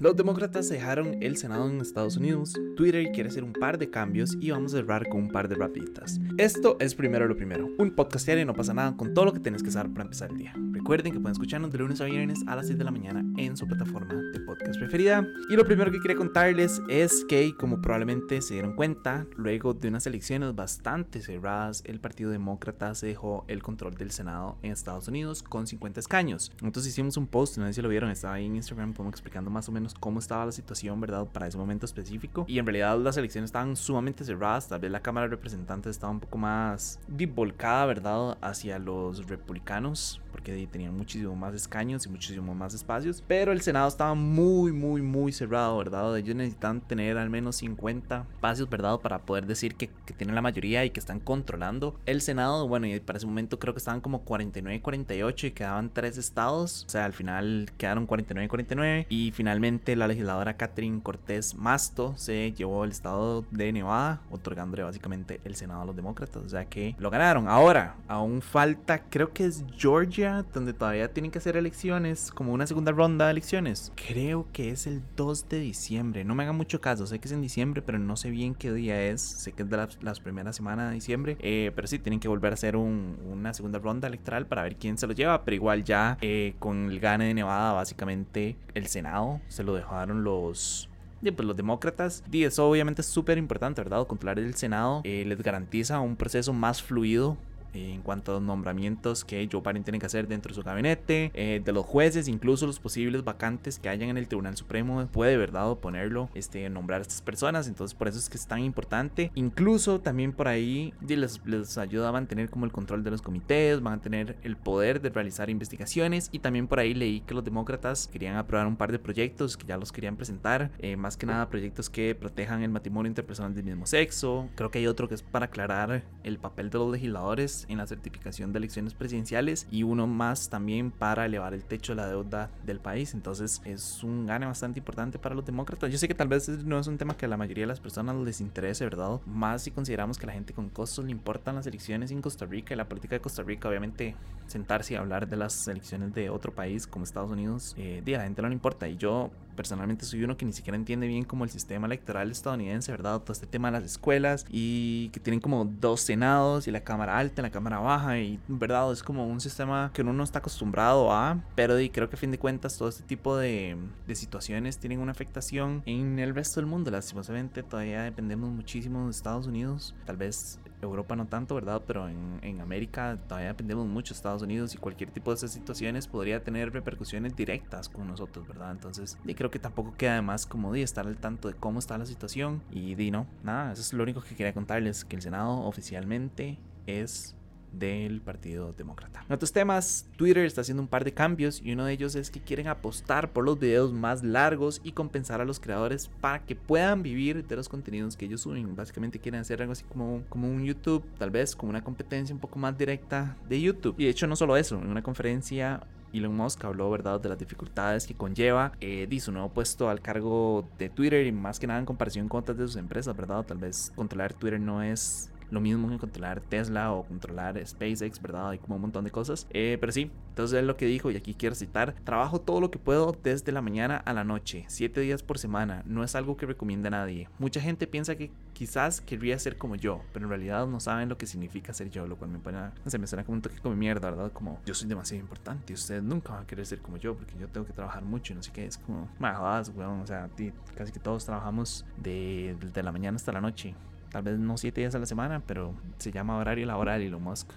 Los demócratas dejaron el Senado en Estados Unidos, Twitter quiere hacer un par de cambios y vamos a cerrar con un par de rapiditas. Esto es primero lo primero, un podcast diario no pasa nada con todo lo que tienes que saber para empezar el día. Recuerden que pueden escucharnos de lunes a viernes a las 6 de la mañana en su plataforma de podcast preferida. Y lo primero que quería contarles es que, como probablemente se dieron cuenta, luego de unas elecciones bastante cerradas, el Partido Demócrata se dejó el control del Senado en Estados Unidos con 50 escaños. Entonces hicimos un post, no sé si lo vieron, estaba ahí en Instagram como explicando más o menos cómo estaba la situación, ¿verdad? Para ese momento específico. Y en realidad las elecciones estaban sumamente cerradas. Tal vez la Cámara de Representantes estaba un poco más volcada, ¿verdad? Hacia los republicanos, porque tenían muchísimo más escaños y muchísimo más espacios. Pero el Senado estaba muy, muy, muy cerrado, ¿verdad? Ellos necesitan tener al menos 50 espacios, ¿verdad? Para poder decir que, que tienen la mayoría y que están controlando el Senado. Bueno, y para ese momento creo que estaban como 49-48 y quedaban tres estados. O sea, al final quedaron 49-49 y finalmente la legisladora Catherine Cortés Masto se llevó el estado de Nevada, otorgándole básicamente el Senado a los demócratas. O sea que lo ganaron. Ahora, aún falta, creo que es Georgia, donde todavía tienen que hacer elecciones, como una segunda ronda de elecciones. Creo que es el 2 de diciembre. No me hagan mucho caso, sé que es en diciembre, pero no sé bien qué día es. Sé que es de las, primeras semanas de diciembre. Eh, pero sí, tienen que volver a hacer una segunda ronda electoral para ver quién se lo lleva. Pero igual ya eh, con el gane de Nevada, básicamente el Senado se lo dejaron los pues los demócratas, y eso obviamente es súper importante, ¿verdad? Controlar el Senado eh, les garantiza un proceso más fluido en cuanto a los nombramientos que Joe Biden tiene que hacer dentro de su gabinete, eh, de los jueces, incluso los posibles vacantes que hayan en el Tribunal Supremo, puede, ¿verdad?, ponerlo, este, nombrar a estas personas, entonces por eso es que es tan importante. Incluso también por ahí les, les ayuda a mantener como el control de los comités, van a tener el poder de realizar investigaciones y también por ahí leí que los demócratas querían aprobar un par de proyectos que ya los querían presentar, eh, más que nada proyectos que protejan el matrimonio interpersonal del mismo sexo, creo que hay otro que es para aclarar el papel de los legisladores en la certificación de elecciones presidenciales y uno más también para elevar el techo de la deuda del país. Entonces es un gane bastante importante para los demócratas. Yo sé que tal vez no es un tema que a la mayoría de las personas les interese, ¿verdad? Más si consideramos que a la gente con costos le importan las elecciones en Costa Rica y la política de Costa Rica, obviamente sentarse y hablar de las elecciones de otro país como Estados Unidos, eh, a la gente no le importa. Y yo personalmente soy uno que ni siquiera entiende bien como el sistema electoral estadounidense, ¿verdad? Todo este tema de las escuelas y que tienen como dos senados y la Cámara Alta y la Cámara Baja y, ¿verdad? Es como un sistema que uno no está acostumbrado a, pero creo que a fin de cuentas todo este tipo de, de situaciones tienen una afectación en el resto del mundo. Lastimosamente todavía dependemos muchísimo de Estados Unidos. Tal vez Europa no tanto, ¿verdad? Pero en, en, América todavía dependemos mucho de Estados Unidos y cualquier tipo de esas situaciones podría tener repercusiones directas con nosotros, ¿verdad? Entonces, y creo que tampoco queda de más como de estar al tanto de cómo está la situación y di no, nada, eso es lo único que quería contarles, que el Senado oficialmente es del Partido Demócrata. En otros temas, Twitter está haciendo un par de cambios y uno de ellos es que quieren apostar por los videos más largos y compensar a los creadores para que puedan vivir de los contenidos que ellos suben. Básicamente quieren hacer algo así como, como un YouTube, tal vez como una competencia un poco más directa de YouTube. Y de hecho no solo eso, en una conferencia Elon Musk habló, ¿verdad?, de las dificultades que conlleva eh, su nuevo puesto al cargo de Twitter y más que nada en comparación con otras de sus empresas, ¿verdad? Tal vez controlar Twitter no es lo mismo que controlar Tesla o controlar SpaceX, ¿verdad? Hay como un montón de cosas. Eh, pero sí, entonces es lo que dijo y aquí quiero citar. Trabajo todo lo que puedo desde la mañana a la noche, 7 días por semana. No es algo que recomienda nadie. Mucha gente piensa que quizás querría ser como yo, pero en realidad no saben lo que significa ser yo, lo cual me pone, sé, me suena como un toque como mierda, ¿verdad? Como yo soy demasiado importante y ustedes nunca van a querer ser como yo porque yo tengo que trabajar mucho y no sé qué. Es como, más weón, o sea, casi que todos trabajamos de, de la mañana hasta la noche. Tal vez no siete días a la semana, pero se llama horario laboral y lo Musk.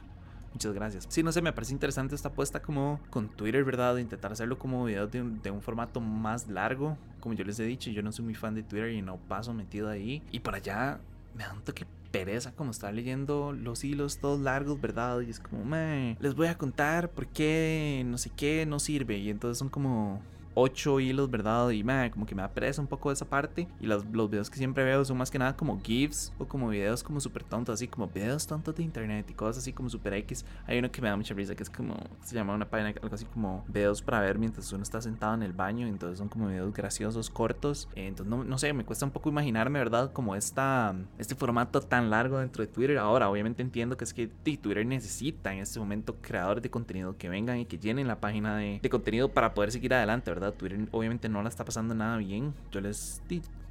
Muchas gracias. Sí, no sé, me parece interesante esta apuesta como con Twitter, ¿verdad? De intentar hacerlo como video de un, formato más largo. Como yo les he dicho, yo no soy muy fan de Twitter y no paso metido ahí. Y para allá me da un toque pereza como estar leyendo los hilos todos largos, ¿verdad? Y es como, me les voy a contar por qué no sé qué no sirve. Y entonces son como ocho hilos, ¿verdad? Y me, como que me da pereza un poco esa parte. Y los, los videos que siempre veo son más que nada como GIFs o como videos como súper tontos, así como videos tontos de internet y cosas así como super X. Hay uno que me da mucha risa que es como, se llama una página, algo así como videos para ver mientras uno está sentado en el baño. Entonces son como videos graciosos, cortos. Entonces no, no sé, me cuesta un poco imaginarme, ¿verdad? Como esta, este formato tan largo dentro de Twitter. Ahora, obviamente entiendo que es que Twitter necesita en este momento creadores de contenido que vengan y que llenen la página de, de contenido para poder seguir adelante, ¿verdad? ¿Verdad? Twitter obviamente no la está pasando nada bien. Yo les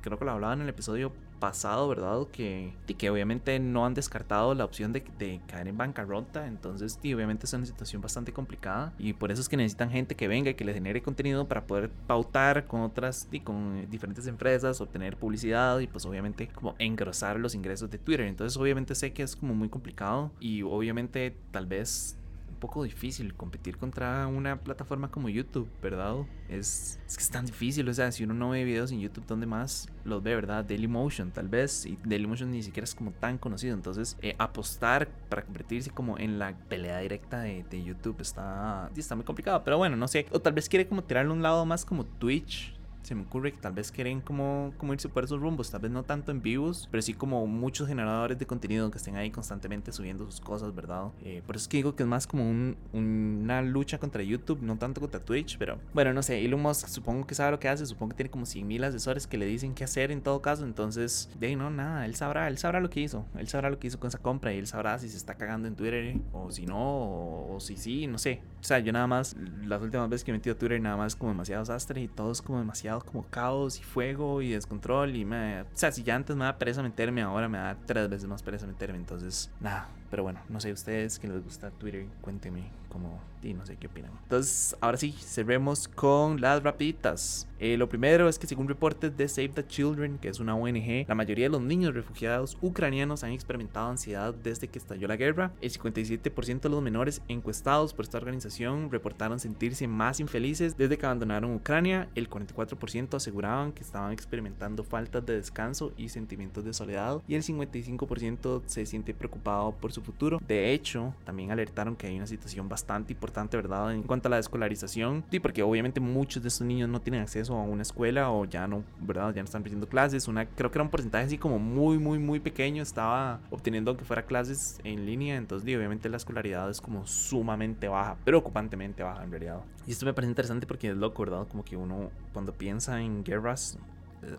creo que lo hablaba en el episodio pasado, ¿verdad? Que, que obviamente no han descartado la opción de, de caer en bancarrota. Entonces, y obviamente es una situación bastante complicada. Y por eso es que necesitan gente que venga y que les genere contenido para poder pautar con otras y con diferentes empresas, obtener publicidad y pues obviamente como engrosar los ingresos de Twitter. Entonces, obviamente sé que es como muy complicado y obviamente tal vez poco difícil competir contra una plataforma como YouTube, ¿verdad? Es, es que es tan difícil, o sea, si uno no ve videos en YouTube, ¿dónde más los ve, verdad? Dailymotion, tal vez, y Dailymotion ni siquiera es como tan conocido, entonces eh, apostar para convertirse como en la pelea directa de, de YouTube está, está muy complicado, pero bueno, no sé, o tal vez quiere como tirarle un lado más como Twitch, se me ocurre que tal vez quieren como, como irse por esos rumbos, tal vez no tanto en vivos, pero sí como muchos generadores de contenido que estén ahí constantemente subiendo sus cosas, ¿verdad? Eh, por eso es que digo que es más como un, una lucha contra YouTube, no tanto contra Twitch, pero bueno, no sé, Elon Musk supongo que sabe lo que hace, supongo que tiene como 100 mil asesores que le dicen qué hacer en todo caso, entonces, de no, nada, él sabrá, él sabrá lo que hizo, él sabrá lo que hizo con esa compra y él sabrá si se está cagando en Twitter o si no, o, si sí, no sé. O sea, yo nada más, las últimas veces que he metido a Twitter, nada más como demasiado desastre y todo es como demasiado como caos y fuego y descontrol y me... O sea, si ya antes me da pereza meterme, ahora me da tres veces más pereza meterme. Entonces, nada, pero bueno, no sé, ustedes que les gusta Twitter, cuéntenme cómo y no sé qué opinan. Entonces, ahora sí, cerremos con las rapiditas. Eh, lo primero es que según reportes de Save the Children, que es una ONG, la mayoría de los niños refugiados ucranianos han experimentado ansiedad desde que estalló la guerra. El 57% de los menores encuestados por esta organización reportaron sentirse más infelices desde que abandonaron Ucrania. El 44% aseguraban que estaban experimentando faltas de descanso y sentimientos de soledad. Y el 55% se siente preocupado por su futuro. De hecho, también alertaron que hay una situación bastante importante, ¿verdad? En cuanto a la escolarización. Sí, porque obviamente muchos de estos niños no tienen acceso a una escuela o ya no, ¿verdad? Ya no están recibiendo clases. Una, creo que era un porcentaje así como muy, muy, muy pequeño. Estaba obteniendo aunque fuera clases en línea. Entonces, obviamente la escolaridad es como sumamente baja, preocupantemente baja en realidad. Y esto me parece interesante porque es loco, ¿verdad? Como que uno cuando piensa en guerras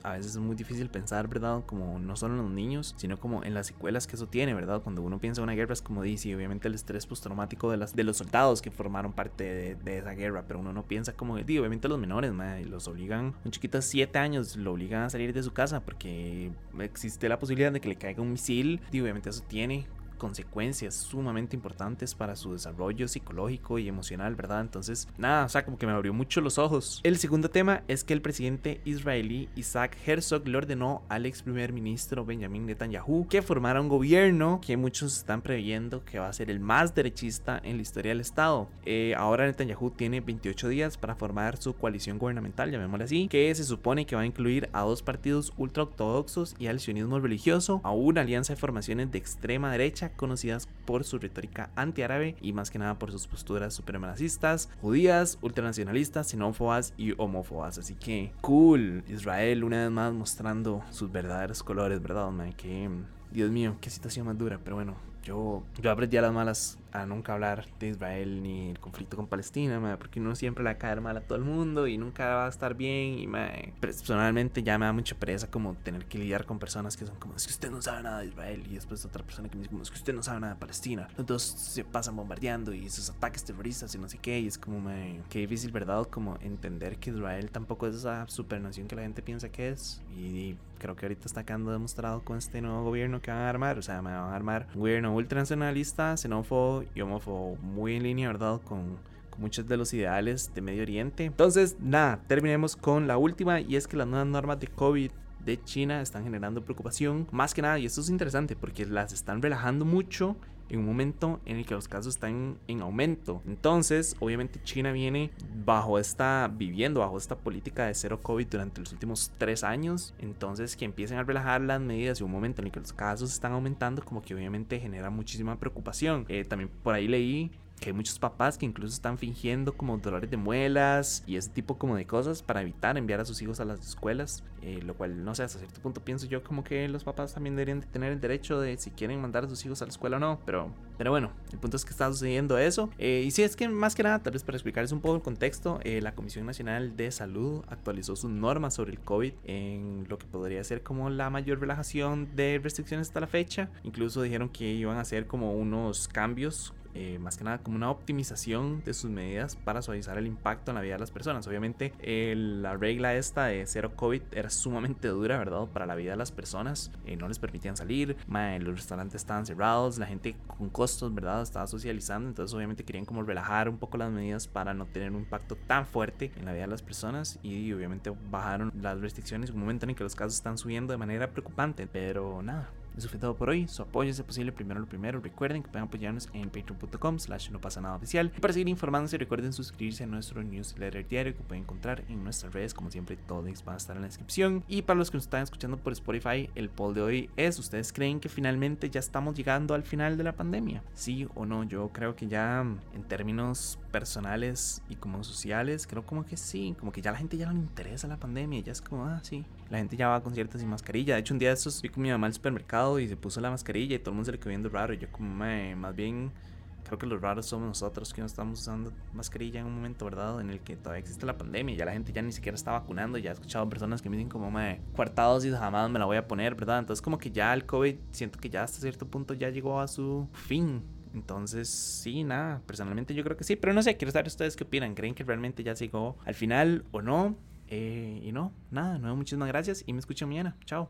a veces es muy difícil pensar, ¿verdad? Como no solo en los niños, sino como en las secuelas que eso tiene, ¿verdad? Cuando uno piensa en una guerra es como dice, obviamente el estrés postraumático de, las, de los soldados que formaron parte de, esa guerra, pero uno no piensa como, digo, obviamente los menores, y los obligan, un chiquito de 7 años, lo obligan a salir de su casa porque existe la posibilidad de que le caiga un misil, y obviamente eso tiene consecuencias sumamente importantes para su desarrollo psicológico y emocional, ¿verdad? Entonces, nada, o sea, como que me abrió mucho los ojos. El segundo tema es que el presidente israelí Isaac Herzog le ordenó al ex primer ministro Benjamin Netanyahu que formara un gobierno que muchos están previendo que va a ser el más derechista en la historia del Estado. Eh, ahora Netanyahu tiene 28 días para formar su coalición gubernamental, llamémosle así, que se supone que va a incluir a dos partidos ultraortodoxos y al sionismo religioso, a una alianza de formaciones de extrema derecha conocidas por su retórica antiárabe y más que nada por sus posturas supremacistas, judías, ultranacionalistas, xenófobas y homófobas. Así que cool, Israel una vez más mostrando sus verdaderos colores, ¿verdad? Que Dios mío, qué situación más dura, pero bueno, yo, yo aprendí a las malas a nunca hablar de Israel ni el conflicto con Palestina, porque uno siempre le va a caer mal a todo el mundo y nunca va a estar bien. Y personalmente ya me da mucha pereza como tener que lidiar con personas que son como, es que usted no sabe nada de Israel. Y después otra persona que me dice, como, es que usted no sabe nada de Palestina. Entonces se pasan bombardeando y esos ataques terroristas y no sé qué. Y es como, me, qué difícil, ¿verdad? Como entender que Israel tampoco es esa supernación que la gente piensa que es. Y, creo que ahorita está quedando demostrado con este nuevo gobierno que van a armar. O sea, me van a armar un gobierno ultranacionalista, xenófobo y homófobo muy en línea, ¿verdad? Con, con muchos de los ideales de Medio Oriente. Entonces, nada, terminemos con la última y es que las nuevas normas de COVID de China están generando preocupación. Más que nada, y esto es interesante porque las están relajando mucho en un momento en el que los casos están en aumento. Entonces, obviamente China viene bajo esta, viviendo bajo esta política de cero COVID durante los últimos tres años. Entonces, que empiecen a relajar las medidas en un momento en el que los casos están aumentando, como que obviamente genera muchísima preocupación. Eh, también por ahí leí que hay muchos papás que incluso están fingiendo como dolores de muelas y ese tipo como de cosas para evitar enviar a sus hijos a las escuelas, eh, lo cual no sé, hasta cierto punto pienso yo como que los papás también deberían de tener el derecho de si quieren mandar a sus hijos a la escuela o no, pero, pero bueno, el punto es que está sucediendo eso. Eh, y si es que más que nada, tal vez para explicarles un poco el contexto, eh, la Comisión Nacional de Salud actualizó sus normas sobre el COVID en lo que podría ser como la mayor relajación de restricciones hasta la fecha, incluso dijeron que iban a hacer como unos cambios eh, más que nada como una optimización de sus medidas para suavizar el impacto en la vida de las personas. Obviamente la regla esta de cero COVID era sumamente dura, ¿verdad? Para la vida de las personas. Eh, no les permitían salir, los restaurantes estaban cerrados, la gente con costos, ¿verdad? Estaba socializando, entonces obviamente querían como relajar un poco las medidas para no tener un impacto tan fuerte en la vida de las personas y obviamente bajaron las restricciones en un momento en que los casos están subiendo de manera preocupante, pero nada, eso fue todo por hoy. Su apoyo es posible primero lo primero. Recuerden que pueden apoyarnos en patreon.com slash no pasa nada oficial. Y para seguir informándose recuerden suscribirse a nuestro newsletter diario que pueden encontrar en nuestras redes. Como siempre, todos van a estar en la descripción. Y para los que nos están escuchando por Spotify, el poll de hoy es, ¿ustedes creen que finalmente ya estamos llegando al final de la pandemia? Sí o no, yo creo que ya en términos personales y como sociales, creo como que sí, como que ya la gente ya no le interesa la pandemia, ya es como, ah, sí, la gente ya va a conciertos sin mascarilla. De hecho, un día de estos fui con mi mamá al supermercado y se puso la mascarilla y todo el mundo se le quedó viendo raro. Y yo, como, más bien, creo que los raros somos nosotros que no estamos usando mascarilla en un momento, ¿verdad? En el que todavía existe la pandemia y ya la gente ya ni siquiera está vacunando. Ya he escuchado personas que me dicen, como, me cuartados y jamás me la voy a poner, ¿verdad? Entonces, como que ya el COVID, siento que ya hasta cierto punto ya llegó a su fin. Entonces, sí, nada, personalmente yo creo que sí, pero no sé, quiero saber ustedes qué opinan. ¿Creen que realmente ya llegó al final o no? Eh, y no, nada, no, muchísimas gracias y me escuchan mañana. Chao.